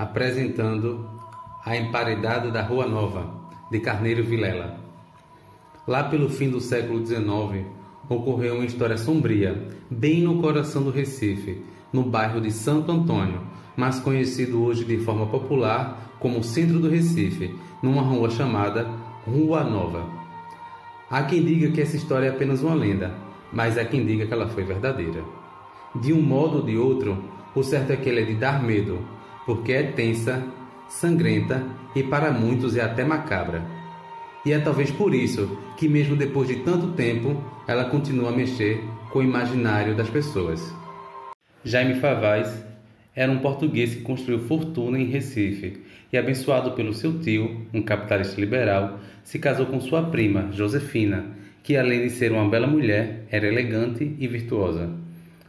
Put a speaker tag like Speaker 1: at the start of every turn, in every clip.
Speaker 1: apresentando A Emparedada da Rua Nova, de Carneiro Vilela. Lá pelo fim do século XIX, ocorreu uma história sombria, bem no coração do Recife, no bairro de Santo Antônio, mas conhecido hoje de forma popular como Centro do Recife, numa rua chamada Rua Nova. Há quem diga que essa história é apenas uma lenda, mas há quem diga que ela foi verdadeira. De um modo ou de outro, o certo é que ela é de dar medo, porque é tensa, sangrenta e para muitos é até macabra. E é talvez por isso que, mesmo depois de tanto tempo, ela continua a mexer com o imaginário das pessoas. Jaime Favaz era um português que construiu fortuna em Recife e, abençoado pelo seu tio, um capitalista liberal, se casou com sua prima, Josefina, que, além de ser uma bela mulher, era elegante e virtuosa.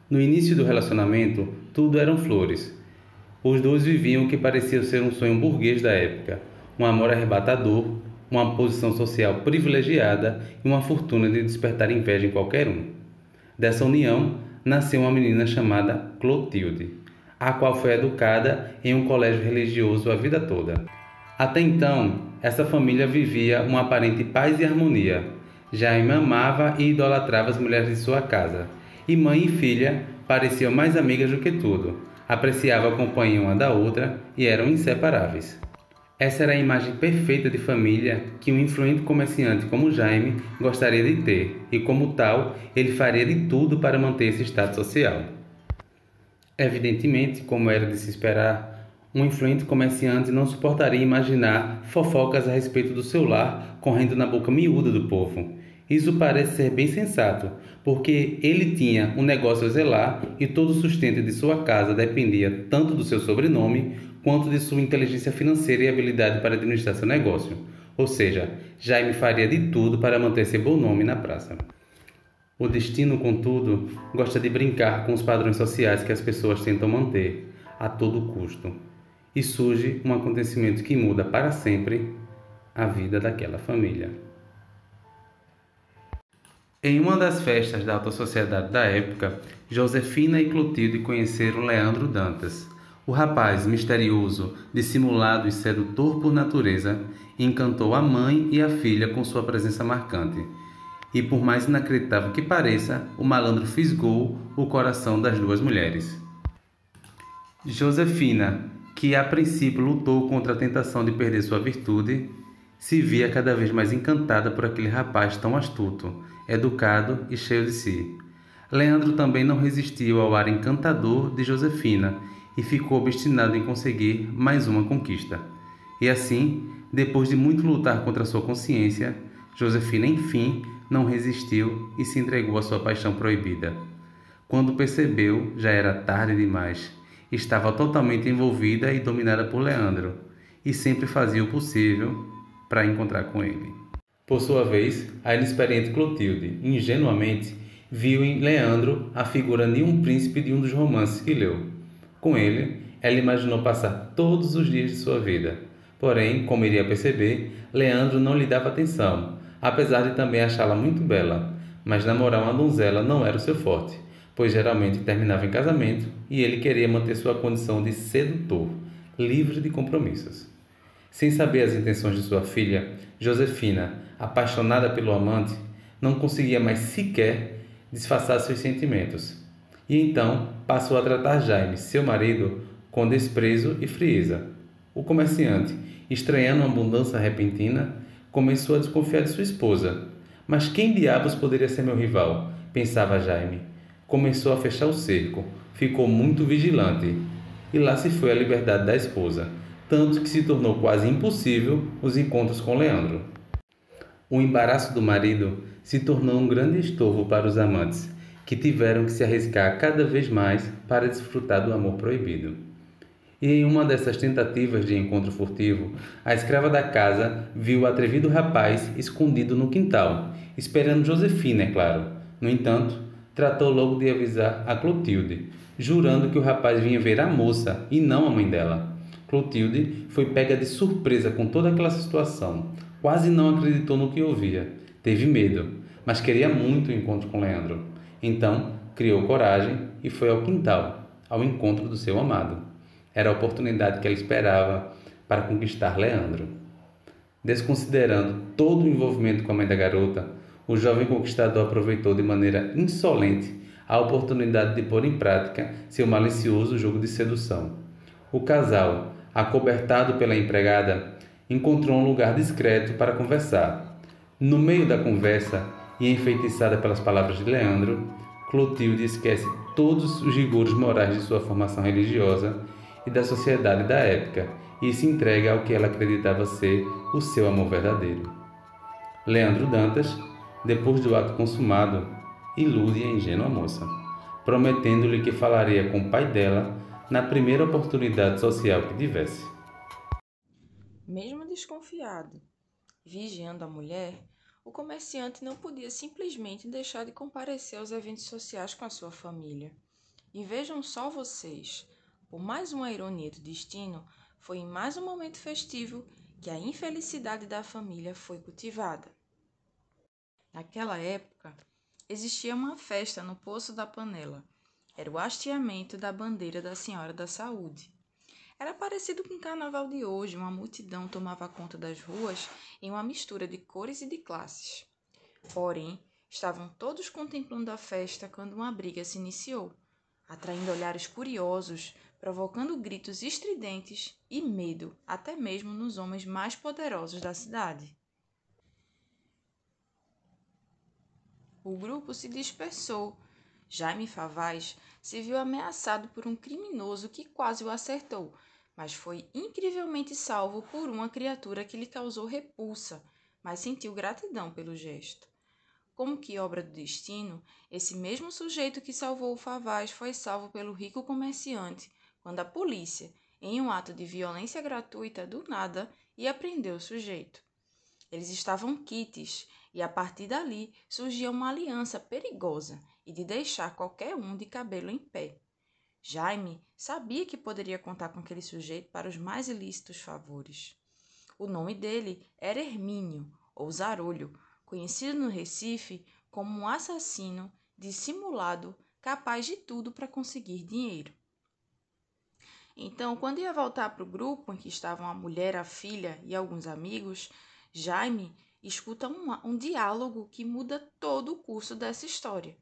Speaker 1: No início do relacionamento, tudo eram flores. Os dois viviam o que parecia ser um sonho burguês da época: um amor arrebatador, uma posição social privilegiada e uma fortuna de despertar inveja em qualquer um. Dessa união nasceu uma menina chamada Clotilde a qual foi educada em um colégio religioso a vida toda. Até então, essa família vivia uma aparente paz e harmonia. Jaime amava e idolatrava as mulheres de sua casa, e mãe e filha pareciam mais amigas do que tudo. Apreciavam a companhia uma da outra e eram inseparáveis. Essa era a imagem perfeita de família que um influente comerciante como Jaime gostaria de ter, e como tal, ele faria de tudo para manter esse status social. Evidentemente, como era de se esperar, um influente comerciante não suportaria imaginar fofocas a respeito do seu lar correndo na boca miúda do povo. Isso parece ser bem sensato, porque ele tinha um negócio a zelar e todo o sustento de sua casa dependia tanto do seu sobrenome quanto de sua inteligência financeira e habilidade para administrar seu negócio. Ou seja, Jaime faria de tudo para manter seu bom nome na praça. O destino, contudo, gosta de brincar com os padrões sociais que as pessoas tentam manter a todo custo. E surge um acontecimento que muda para sempre a vida daquela família. Em uma das festas da alta sociedade da época, Josefina e Clotilde conheceram Leandro Dantas. O rapaz misterioso, dissimulado e sedutor por natureza, encantou a mãe e a filha com sua presença marcante e por mais inacreditável que pareça, o malandro fisgou o coração das duas mulheres. Josefina, que a princípio lutou contra a tentação de perder sua virtude, se via cada vez mais encantada por aquele rapaz tão astuto, educado e cheio de si. Leandro também não resistiu ao ar encantador de Josefina e ficou obstinado em conseguir mais uma conquista. E assim, depois de muito lutar contra sua consciência, Josefina enfim não resistiu e se entregou à sua paixão proibida. Quando percebeu, já era tarde demais. Estava totalmente envolvida e dominada por Leandro, e sempre fazia o possível para encontrar com ele. Por sua vez, a inexperiente Clotilde, ingenuamente, viu em Leandro a figura de um príncipe de um dos romances que leu. Com ele, ela imaginou passar todos os dias de sua vida. Porém, como iria perceber, Leandro não lhe dava atenção apesar de também achá-la muito bela, mas namorar uma donzela não era o seu forte, pois geralmente terminava em casamento e ele queria manter sua condição de sedutor, livre de compromissos. Sem saber as intenções de sua filha, Josefina, apaixonada pelo amante, não conseguia mais sequer disfarçar seus sentimentos. E então passou a tratar Jaime, seu marido, com desprezo e frieza. O comerciante, estranhando uma abundância repentina, começou a desconfiar de sua esposa. Mas quem diabos poderia ser meu rival? pensava Jaime. Começou a fechar o cerco, ficou muito vigilante. E lá se foi a liberdade da esposa, tanto que se tornou quase impossível os encontros com Leandro. O embaraço do marido se tornou um grande estorvo para os amantes, que tiveram que se arriscar cada vez mais para desfrutar do amor proibido. E em uma dessas tentativas de encontro furtivo, a escrava da casa viu o atrevido rapaz escondido no quintal, esperando Josefina, é claro. No entanto, tratou logo de avisar a Clotilde, jurando que o rapaz vinha ver a moça e não a mãe dela. Clotilde foi pega de surpresa com toda aquela situação. Quase não acreditou no que ouvia. Teve medo, mas queria muito o encontro com Leandro. Então, criou coragem e foi ao quintal, ao encontro do seu amado. Era a oportunidade que ela esperava para conquistar Leandro. Desconsiderando todo o envolvimento com a mãe da garota, o jovem conquistador aproveitou de maneira insolente a oportunidade de pôr em prática seu malicioso jogo de sedução. O casal, acobertado pela empregada, encontrou um lugar discreto para conversar. No meio da conversa, e enfeitiçada pelas palavras de Leandro, Clotilde esquece todos os rigores morais de sua formação religiosa e da sociedade da época e se entrega ao que ela acreditava ser o seu amor verdadeiro. Leandro Dantas, depois do ato consumado, ilude a ingênua moça, prometendo-lhe que falaria com o pai dela na primeira oportunidade social que tivesse.
Speaker 2: Mesmo desconfiado, vigiando a mulher, o comerciante não podia simplesmente deixar de comparecer aos eventos sociais com a sua família. E vejam só vocês, por mais uma ironia do destino, foi em mais um momento festivo que a infelicidade da família foi cultivada. Naquela época, existia uma festa no Poço da Panela. Era o hasteamento da bandeira da Senhora da Saúde. Era parecido com o carnaval de hoje, uma multidão tomava conta das ruas em uma mistura de cores e de classes. Porém, estavam todos contemplando a festa quando uma briga se iniciou, atraindo olhares curiosos, provocando gritos estridentes e medo, até mesmo nos homens mais poderosos da cidade. O grupo se dispersou. Jaime Favaz se viu ameaçado por um criminoso que quase o acertou, mas foi incrivelmente salvo por uma criatura que lhe causou repulsa, mas sentiu gratidão pelo gesto. Como que obra do destino, esse mesmo sujeito que salvou o Favaz foi salvo pelo rico comerciante, quando a polícia, em um ato de violência gratuita do nada, ia prender o sujeito. Eles estavam quites, e a partir dali surgia uma aliança perigosa e de deixar qualquer um de cabelo em pé. Jaime sabia que poderia contar com aquele sujeito para os mais ilícitos favores. O nome dele era Hermínio, ou Zarolho, conhecido no Recife como um assassino dissimulado capaz de tudo para conseguir dinheiro. Então, quando ia voltar para o grupo em que estavam a mulher, a filha e alguns amigos, Jaime escuta um, um diálogo que muda todo o curso dessa história.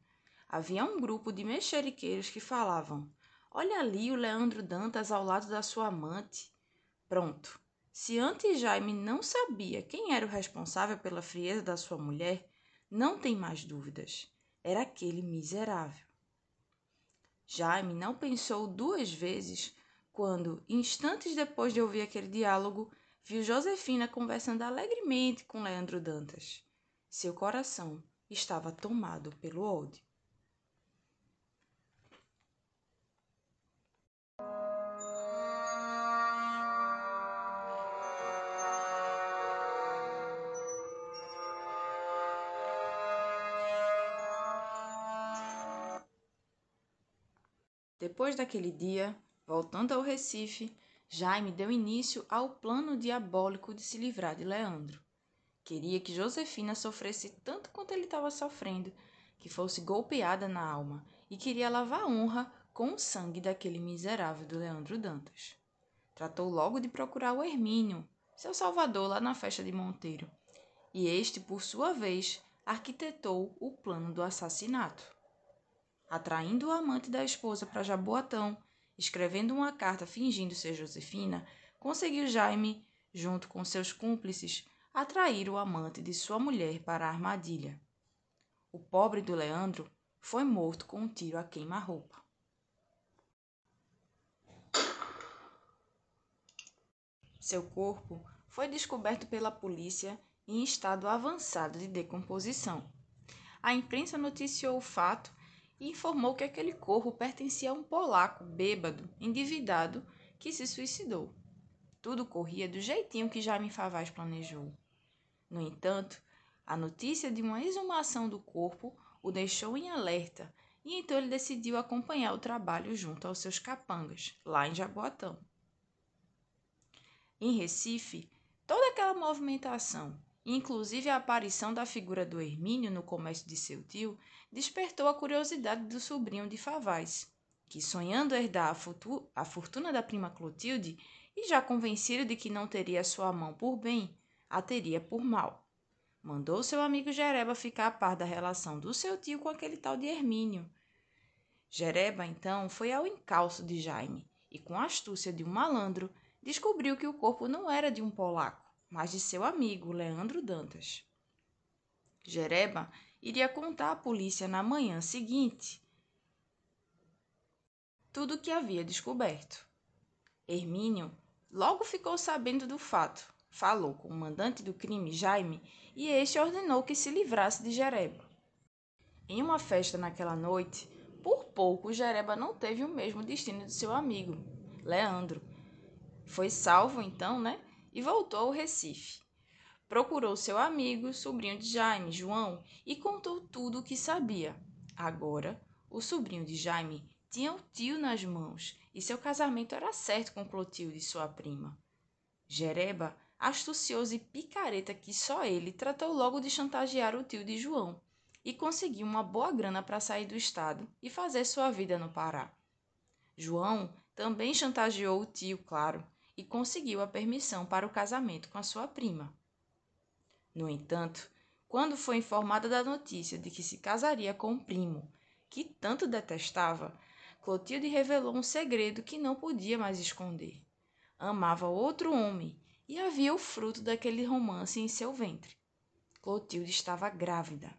Speaker 2: Havia um grupo de mexeriqueiros que falavam: Olha ali o Leandro Dantas ao lado da sua amante. Pronto. Se antes Jaime não sabia quem era o responsável pela frieza da sua mulher, não tem mais dúvidas. Era aquele miserável. Jaime não pensou duas vezes quando, instantes depois de ouvir aquele diálogo, viu Josefina conversando alegremente com Leandro Dantas. Seu coração estava tomado pelo ódio. Depois daquele dia, voltando ao Recife, Jaime deu início ao plano diabólico de se livrar de Leandro. Queria que Josefina sofresse tanto quanto ele estava sofrendo, que fosse golpeada na alma, e queria lavar a honra com o sangue daquele miserável do Leandro Dantas. Tratou logo de procurar o Hermínio, seu salvador lá na festa de Monteiro, e este, por sua vez, arquitetou o plano do assassinato atraindo o amante da esposa para Jaboatão, escrevendo uma carta fingindo ser Josefina, conseguiu Jaime, junto com seus cúmplices, atrair o amante de sua mulher para a armadilha. O pobre do Leandro foi morto com um tiro a queima-roupa. Seu corpo foi descoberto pela polícia em estado avançado de decomposição. A imprensa noticiou o fato e informou que aquele corpo pertencia a um polaco bêbado, endividado, que se suicidou. Tudo corria do jeitinho que Jaime Favaz planejou. No entanto, a notícia de uma exumação do corpo o deixou em alerta e então ele decidiu acompanhar o trabalho junto aos seus capangas, lá em Jaboatão. Em Recife, toda aquela movimentação, inclusive a aparição da figura do Hermínio no comércio de seu tio, despertou a curiosidade do sobrinho de Favaz. que, sonhando herdar a, a fortuna da prima Clotilde, e já convencido de que não teria sua mão por bem, a teria por mal. Mandou seu amigo Jereba ficar a par da relação do seu tio com aquele tal de Hermínio. Jereba, então, foi ao encalço de Jaime e, com a astúcia de um malandro, descobriu que o corpo não era de um polaco, mas de seu amigo, Leandro Dantas. Jereba iria contar à polícia na manhã seguinte tudo o que havia descoberto. Hermínio logo ficou sabendo do fato, falou com o mandante do crime, Jaime, e este ordenou que se livrasse de Jereba. Em uma festa naquela noite, por pouco Jereba não teve o mesmo destino de seu amigo, Leandro. Foi salvo então, né? E voltou ao Recife. Procurou seu amigo, sobrinho de Jaime, João, e contou tudo o que sabia. Agora, o sobrinho de Jaime tinha o tio nas mãos e seu casamento era certo com Clotilde, sua prima. Jereba, astucioso e picareta que só ele, tratou logo de chantagear o tio de João e conseguiu uma boa grana para sair do estado e fazer sua vida no Pará. João também chantageou o tio, claro, e conseguiu a permissão para o casamento com a sua prima. No entanto, quando foi informada da notícia de que se casaria com o primo, que tanto detestava, Clotilde revelou um segredo que não podia mais esconder. Amava outro homem e havia o fruto daquele romance em seu ventre. Clotilde estava grávida.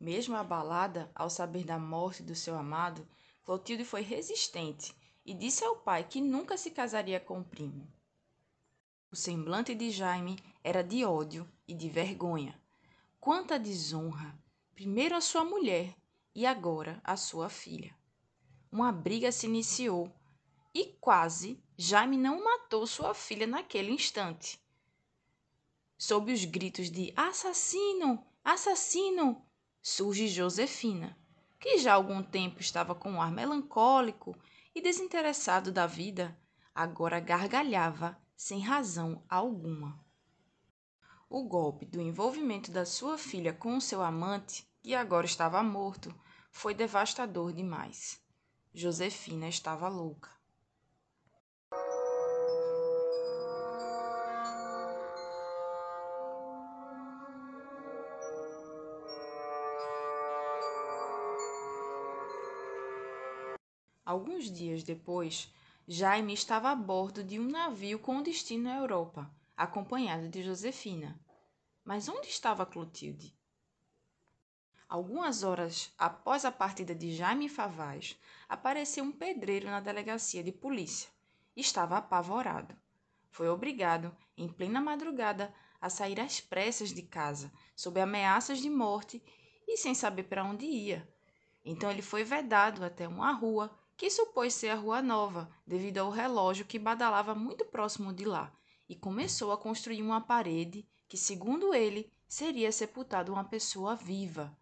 Speaker 2: Mesmo abalada ao saber da morte do seu amado, Clotilde foi resistente e disse ao pai que nunca se casaria com o primo. O semblante de Jaime era de ódio e de vergonha. Quanta desonra! Primeiro a sua mulher e agora a sua filha. Uma briga se iniciou e quase Jaime não matou sua filha naquele instante. Sob os gritos de assassino, assassino, surge Josefina, que já há algum tempo estava com um ar melancólico e desinteressado da vida, agora gargalhava sem razão alguma. O golpe do envolvimento da sua filha com o seu amante, que agora estava morto, foi devastador demais. Josefina estava louca. Alguns dias depois, Jaime estava a bordo de um navio com destino à Europa, acompanhado de Josefina. Mas onde estava Clotilde? Algumas horas após a partida de Jaime Favaz, apareceu um pedreiro na delegacia de polícia. Estava apavorado. Foi obrigado, em plena madrugada, a sair às pressas de casa, sob ameaças de morte e sem saber para onde ia. Então ele foi vedado até uma rua que supôs ser a Rua Nova, devido ao relógio que badalava muito próximo de lá, e começou a construir uma parede que, segundo ele, seria sepultada uma pessoa viva.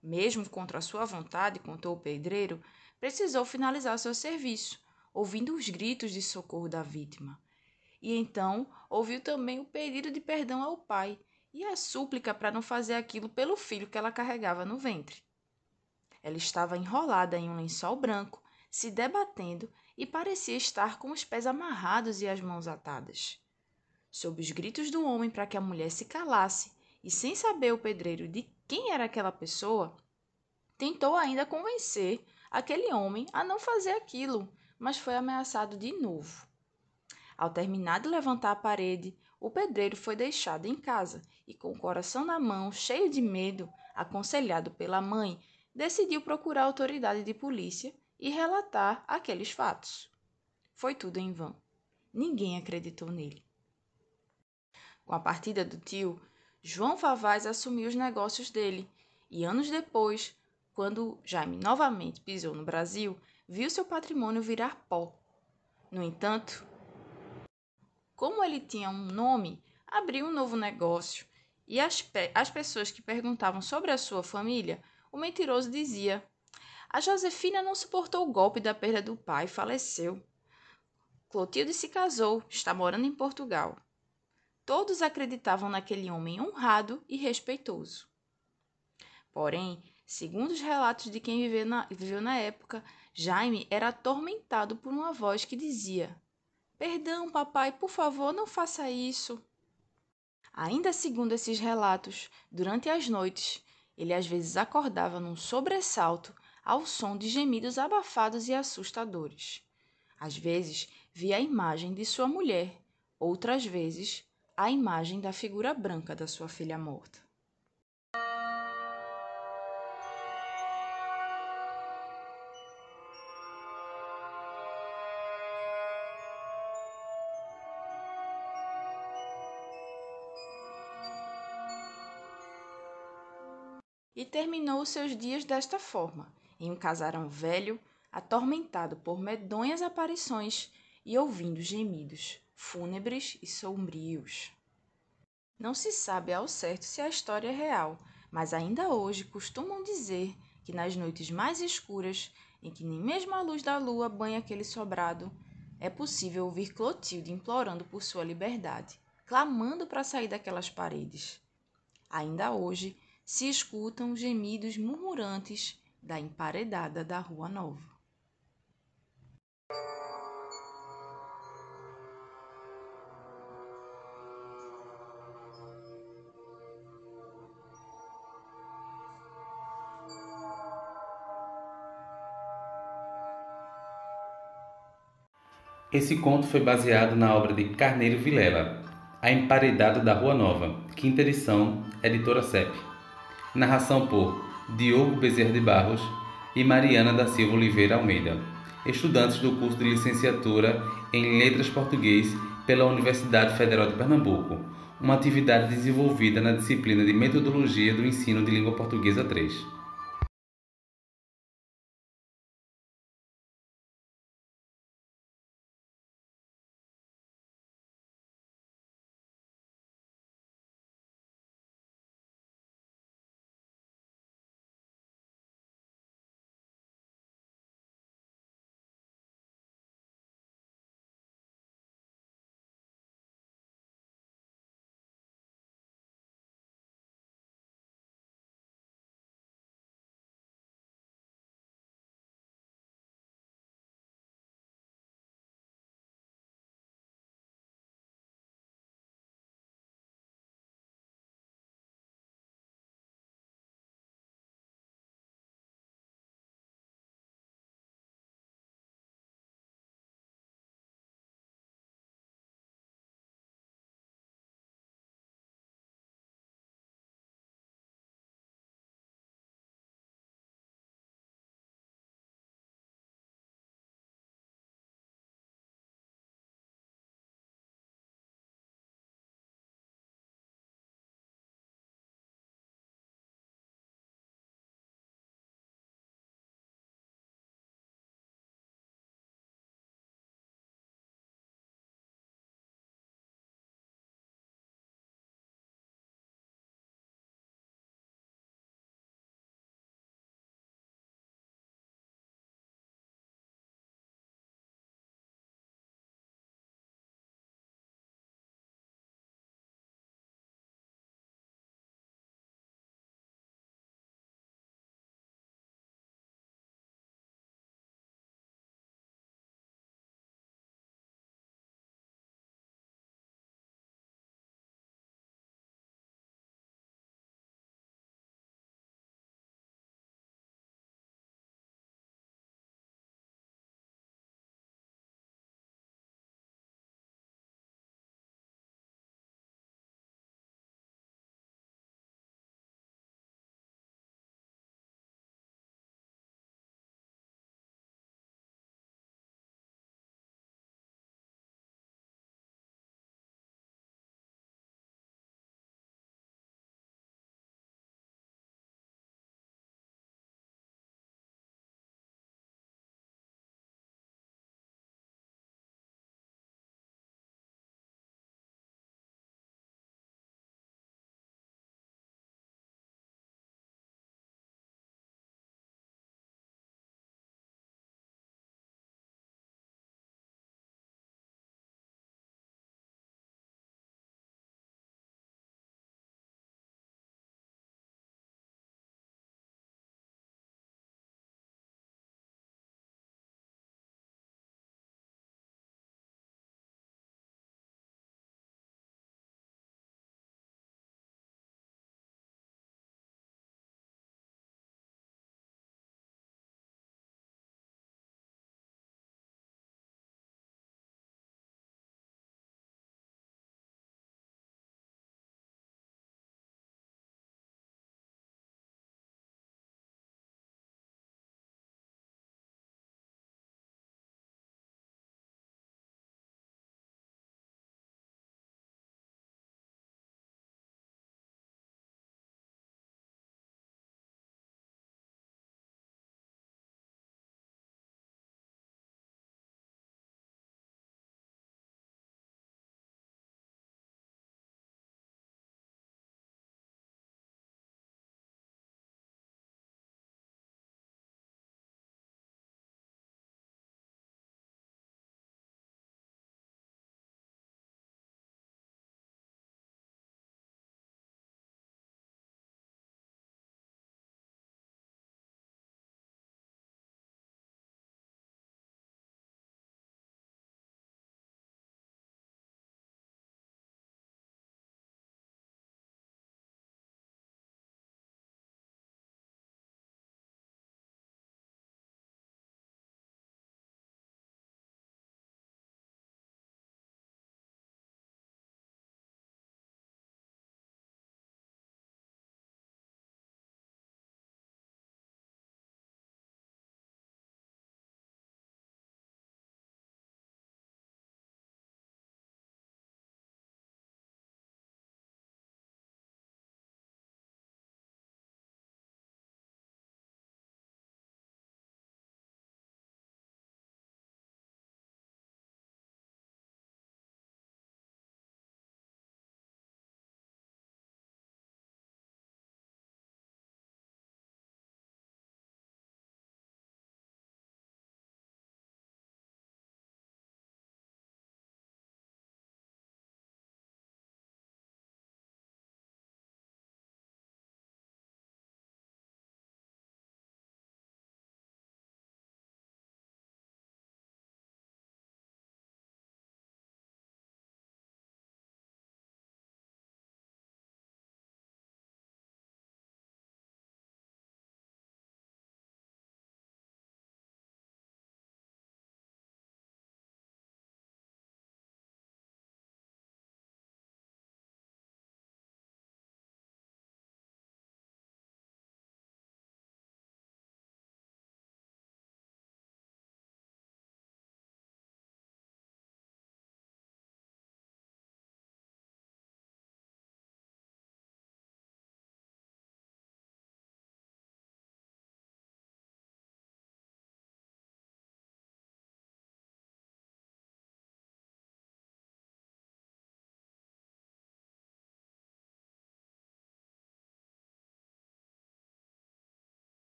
Speaker 2: Mesmo contra sua vontade, contou o pedreiro, precisou finalizar seu serviço, ouvindo os gritos de socorro da vítima. E então ouviu também o pedido de perdão ao pai e a súplica para não fazer aquilo pelo filho que ela carregava no ventre. Ela estava enrolada em um lençol branco, se debatendo e parecia estar com os pés amarrados e as mãos atadas. Sob os gritos do homem para que a mulher se calasse, e sem saber o pedreiro de quem era aquela pessoa, tentou ainda convencer aquele homem a não fazer aquilo, mas foi ameaçado de novo. Ao terminar de levantar a parede, o pedreiro foi deixado em casa e, com o coração na mão, cheio de medo, aconselhado pela mãe, decidiu procurar a autoridade de polícia e relatar aqueles fatos. Foi tudo em vão. Ninguém acreditou nele. Com a partida do tio, João Favaz assumiu os negócios dele e, anos depois, quando Jaime novamente pisou no Brasil, viu seu patrimônio virar pó. No entanto, como ele tinha um nome, abriu um novo negócio e as, pe as pessoas que perguntavam sobre a sua família, o mentiroso dizia a Josefina não suportou o golpe da perda do pai e faleceu. Clotilde se casou, está morando em Portugal. Todos acreditavam naquele homem honrado e respeitoso. Porém, Segundo os relatos de quem viveu na, viveu na época, Jaime era atormentado por uma voz que dizia: Perdão, papai, por favor, não faça isso. Ainda segundo esses relatos, durante as noites, ele às vezes acordava num sobressalto ao som de gemidos abafados e assustadores. Às vezes via a imagem de sua mulher, outras vezes a imagem da figura branca da sua filha morta. e terminou seus dias desta forma, em um casarão velho, atormentado por medonhas aparições e ouvindo gemidos fúnebres e sombrios. Não se sabe ao certo se a história é real, mas ainda hoje costumam dizer que nas noites mais escuras, em que nem mesmo a luz da lua banha aquele sobrado, é possível ouvir Clotilde implorando por sua liberdade, clamando para sair daquelas paredes. Ainda hoje, se escutam gemidos murmurantes da emparedada da Rua Nova.
Speaker 1: Esse conto foi baseado na obra de Carneiro Vilela, A Emparedada da Rua Nova, quinta edição, editora CEP. Narração por Diogo Bezerra de Barros e Mariana da Silva Oliveira Almeida, estudantes do curso de licenciatura em Letras Português pela Universidade Federal de Pernambuco, uma atividade desenvolvida na disciplina de Metodologia do Ensino de Língua Portuguesa 3.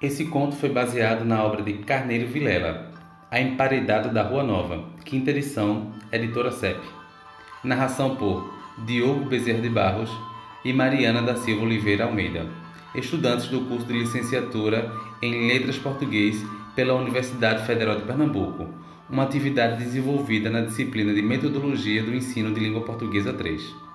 Speaker 1: Esse conto foi baseado na obra de Carneiro Vilela, A Emparedada da Rua Nova, quinta edição, editora CEP. Narração por Diogo Bezerra de Barros e Mariana da Silva Oliveira Almeida, estudantes do curso de licenciatura em Letras Português pela Universidade Federal de Pernambuco, uma atividade desenvolvida na disciplina de Metodologia do Ensino de Língua Portuguesa 3.